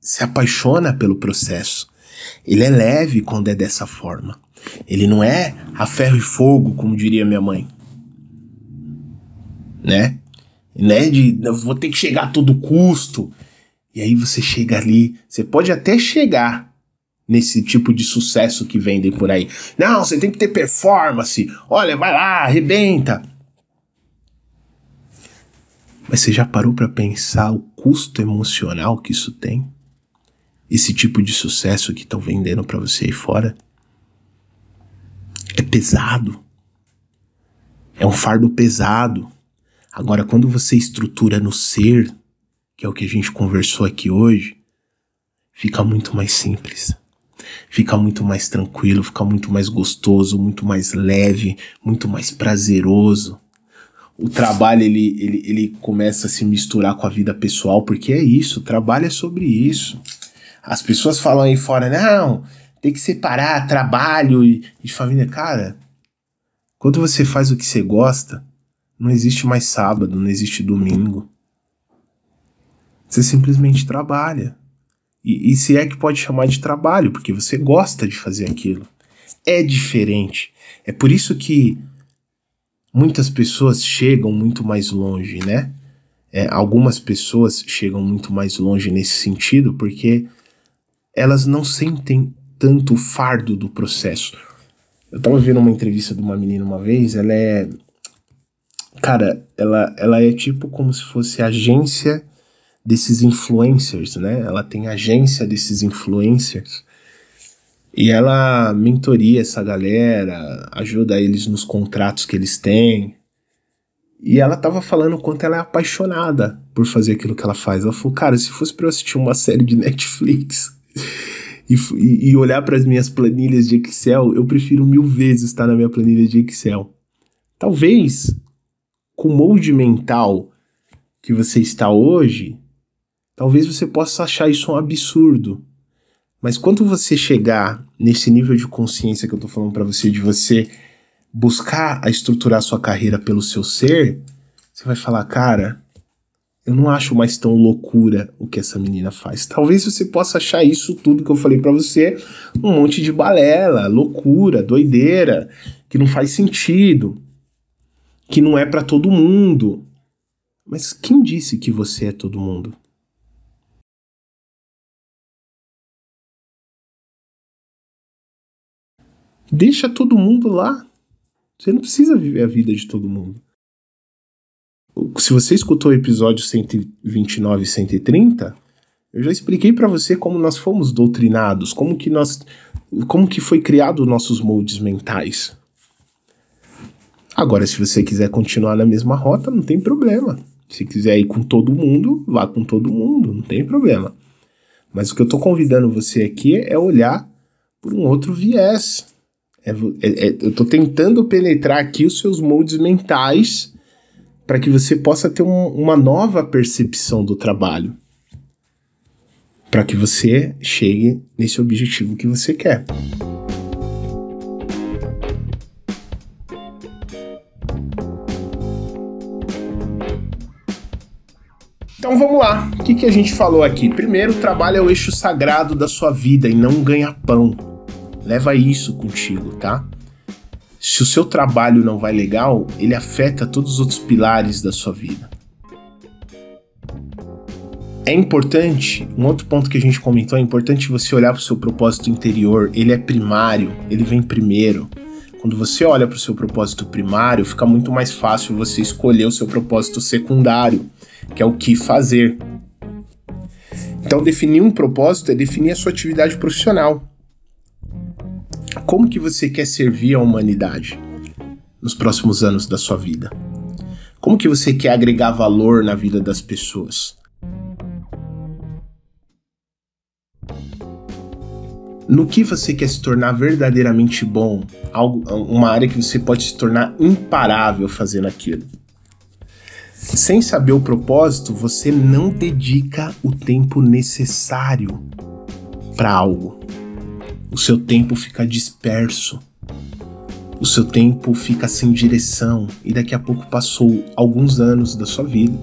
se apaixona pelo processo. Ele é leve quando é dessa forma. Ele não é a ferro e fogo, como diria minha mãe. Né? Né? De vou ter que chegar a todo custo. E aí você chega ali, você pode até chegar nesse tipo de sucesso que vendem por aí. Não, você tem que ter performance. Olha, vai lá, arrebenta. Mas você já parou para pensar o custo emocional que isso tem? Esse tipo de sucesso que estão vendendo para você aí fora? É pesado. É um fardo pesado. Agora, quando você estrutura no ser, que é o que a gente conversou aqui hoje, fica muito mais simples. Fica muito mais tranquilo, fica muito mais gostoso, muito mais leve, muito mais prazeroso. O trabalho ele, ele, ele começa a se misturar com a vida pessoal, porque é isso, o trabalho é sobre isso. As pessoas falam aí fora, não, tem que separar trabalho e, e família. Cara, quando você faz o que você gosta, não existe mais sábado, não existe domingo. Você simplesmente trabalha. E, e se é que pode chamar de trabalho, porque você gosta de fazer aquilo. É diferente. É por isso que muitas pessoas chegam muito mais longe, né? É, algumas pessoas chegam muito mais longe nesse sentido porque elas não sentem tanto o fardo do processo. Eu tava vendo uma entrevista de uma menina uma vez, ela é. Cara, ela, ela é tipo como se fosse agência desses influencers, né? Ela tem agência desses influencers. E ela mentoria essa galera, ajuda eles nos contratos que eles têm. E ela tava falando o quanto ela é apaixonada por fazer aquilo que ela faz. Ela falou, cara, se fosse pra eu assistir uma série de Netflix e, e olhar para as minhas planilhas de Excel, eu prefiro mil vezes estar na minha planilha de Excel. Talvez, com o molde mental que você está hoje, Talvez você possa achar isso um absurdo. Mas quando você chegar nesse nível de consciência que eu tô falando para você, de você buscar a estruturar sua carreira pelo seu ser, você vai falar, cara, eu não acho mais tão loucura o que essa menina faz. Talvez você possa achar isso tudo que eu falei para você um monte de balela, loucura, doideira, que não faz sentido, que não é para todo mundo. Mas quem disse que você é todo mundo? Deixa todo mundo lá. Você não precisa viver a vida de todo mundo. Se você escutou o episódio 129 e 130, eu já expliquei para você como nós fomos doutrinados, como que nós como que foi criado nossos moldes mentais. Agora, se você quiser continuar na mesma rota, não tem problema. Se quiser ir com todo mundo, vá com todo mundo, não tem problema. Mas o que eu estou convidando você aqui é olhar por um outro viés. É, é, é, eu estou tentando penetrar aqui os seus moldes mentais para que você possa ter um, uma nova percepção do trabalho. Para que você chegue nesse objetivo que você quer. Então vamos lá. O que, que a gente falou aqui? Primeiro, o trabalho é o eixo sagrado da sua vida e não ganha pão. Leva isso contigo, tá? Se o seu trabalho não vai legal, ele afeta todos os outros pilares da sua vida. É importante, um outro ponto que a gente comentou, é importante você olhar para o seu propósito interior, ele é primário, ele vem primeiro. Quando você olha para o seu propósito primário, fica muito mais fácil você escolher o seu propósito secundário, que é o que fazer. Então, definir um propósito é definir a sua atividade profissional. Como que você quer servir a humanidade nos próximos anos da sua vida? Como que você quer agregar valor na vida das pessoas? No que você quer se tornar verdadeiramente bom? Algo, uma área que você pode se tornar imparável fazendo aquilo. Sem saber o propósito, você não dedica o tempo necessário para algo o seu tempo fica disperso, o seu tempo fica sem direção e daqui a pouco passou alguns anos da sua vida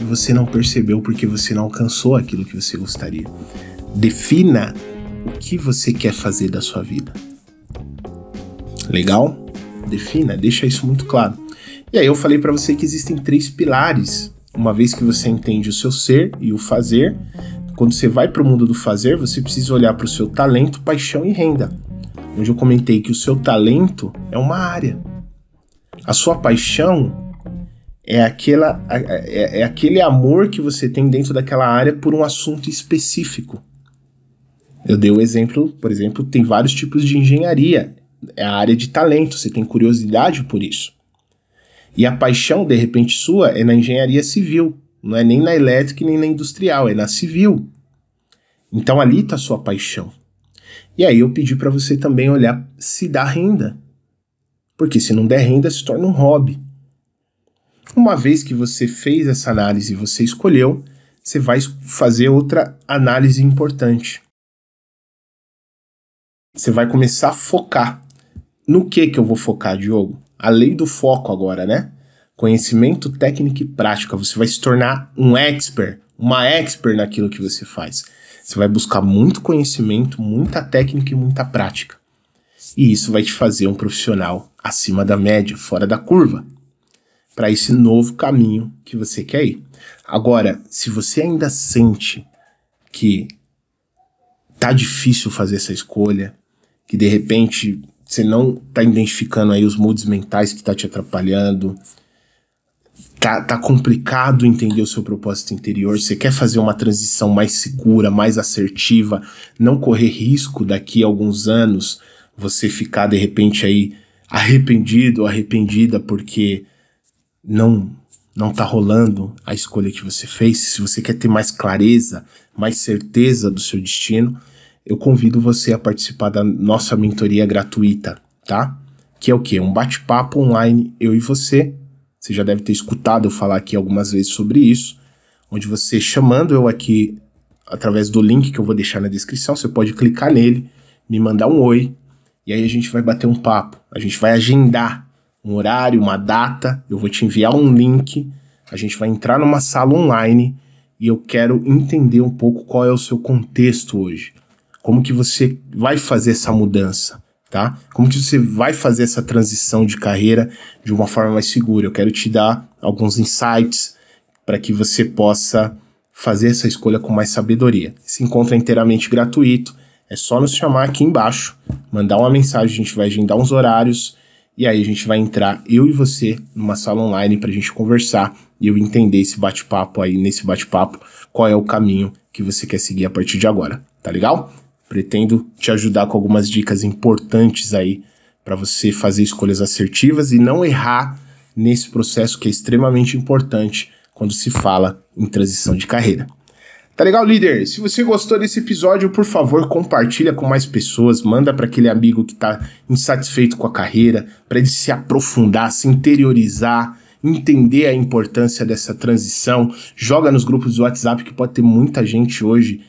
e você não percebeu porque você não alcançou aquilo que você gostaria. Defina o que você quer fazer da sua vida. Legal? Defina, deixa isso muito claro. E aí eu falei para você que existem três pilares. Uma vez que você entende o seu ser e o fazer, quando você vai para o mundo do fazer, você precisa olhar para o seu talento, paixão e renda. Onde eu comentei que o seu talento é uma área. A sua paixão é, aquela, é, é aquele amor que você tem dentro daquela área por um assunto específico. Eu dei o exemplo, por exemplo, tem vários tipos de engenharia. É a área de talento, você tem curiosidade por isso. E a paixão, de repente, sua é na engenharia civil. Não é nem na elétrica nem na industrial, é na civil. Então ali está a sua paixão. E aí eu pedi para você também olhar se dá renda. Porque se não der renda, se torna um hobby. Uma vez que você fez essa análise e você escolheu, você vai fazer outra análise importante. Você vai começar a focar. No que que eu vou focar, Diogo? A lei do foco agora, né? Conhecimento técnico e prática. Você vai se tornar um expert, uma expert naquilo que você faz. Você vai buscar muito conhecimento, muita técnica e muita prática. E isso vai te fazer um profissional acima da média, fora da curva, para esse novo caminho que você quer ir. Agora, se você ainda sente que tá difícil fazer essa escolha, que de repente você não tá identificando aí os moods mentais que tá te atrapalhando, tá, tá complicado entender o seu propósito interior, você quer fazer uma transição mais segura, mais assertiva, não correr risco daqui a alguns anos você ficar de repente aí arrependido ou arrependida porque não não tá rolando a escolha que você fez, se você quer ter mais clareza, mais certeza do seu destino, eu convido você a participar da nossa mentoria gratuita, tá? Que é o quê? Um bate-papo online, eu e você, você já deve ter escutado eu falar aqui algumas vezes sobre isso, onde você chamando eu aqui através do link que eu vou deixar na descrição, você pode clicar nele, me mandar um oi, e aí a gente vai bater um papo. A gente vai agendar um horário, uma data, eu vou te enviar um link a gente vai entrar numa sala online e eu quero entender um pouco qual é o seu contexto hoje. Como que você vai fazer essa mudança, tá? Como que você vai fazer essa transição de carreira de uma forma mais segura? Eu quero te dar alguns insights para que você possa fazer essa escolha com mais sabedoria. Esse encontro é inteiramente gratuito, é só nos chamar aqui embaixo, mandar uma mensagem, a gente vai agendar uns horários e aí a gente vai entrar, eu e você, numa sala online para a gente conversar e eu entender esse bate-papo aí, nesse bate-papo, qual é o caminho que você quer seguir a partir de agora, tá legal? Pretendo te ajudar com algumas dicas importantes aí para você fazer escolhas assertivas e não errar nesse processo que é extremamente importante quando se fala em transição de carreira. Tá legal, líder? Se você gostou desse episódio, por favor, compartilha com mais pessoas, manda para aquele amigo que está insatisfeito com a carreira, para ele se aprofundar, se interiorizar, entender a importância dessa transição. Joga nos grupos do WhatsApp que pode ter muita gente hoje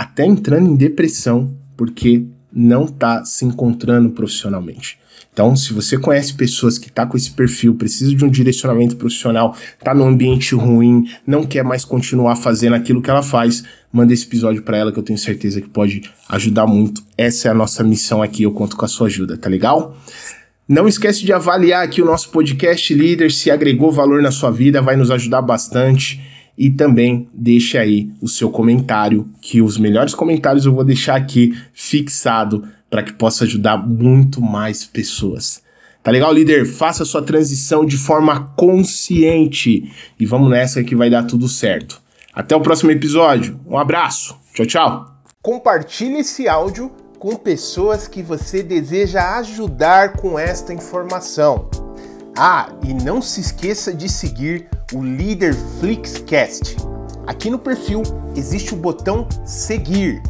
até entrando em depressão porque não está se encontrando profissionalmente. Então, se você conhece pessoas que tá com esse perfil, precisa de um direcionamento profissional, tá num ambiente ruim, não quer mais continuar fazendo aquilo que ela faz, manda esse episódio para ela que eu tenho certeza que pode ajudar muito. Essa é a nossa missão aqui, eu conto com a sua ajuda, tá legal? Não esquece de avaliar aqui o nosso podcast líder, se agregou valor na sua vida, vai nos ajudar bastante. E também deixe aí o seu comentário, que os melhores comentários eu vou deixar aqui fixado para que possa ajudar muito mais pessoas. Tá legal, líder? Faça sua transição de forma consciente e vamos nessa que vai dar tudo certo. Até o próximo episódio. Um abraço. Tchau, tchau. Compartilhe esse áudio com pessoas que você deseja ajudar com esta informação. Ah, e não se esqueça de seguir o Líder Flixcast. Aqui no perfil existe o botão seguir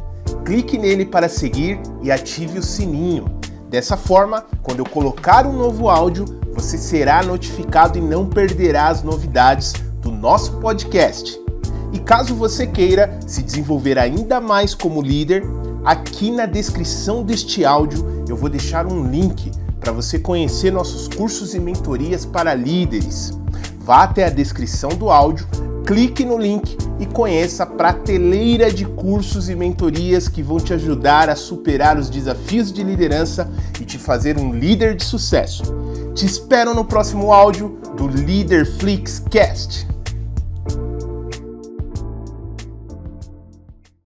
clique nele para seguir e ative o sininho. Dessa forma, quando eu colocar um novo áudio, você será notificado e não perderá as novidades do nosso podcast. E caso você queira se desenvolver ainda mais como líder, aqui na descrição deste áudio eu vou deixar um link para você conhecer nossos cursos e mentorias para líderes. Vá até a descrição do áudio clique no link e conheça a prateleira de cursos e mentorias que vão te ajudar a superar os desafios de liderança e te fazer um líder de sucesso. Te espero no próximo áudio do Leader Flix Cast.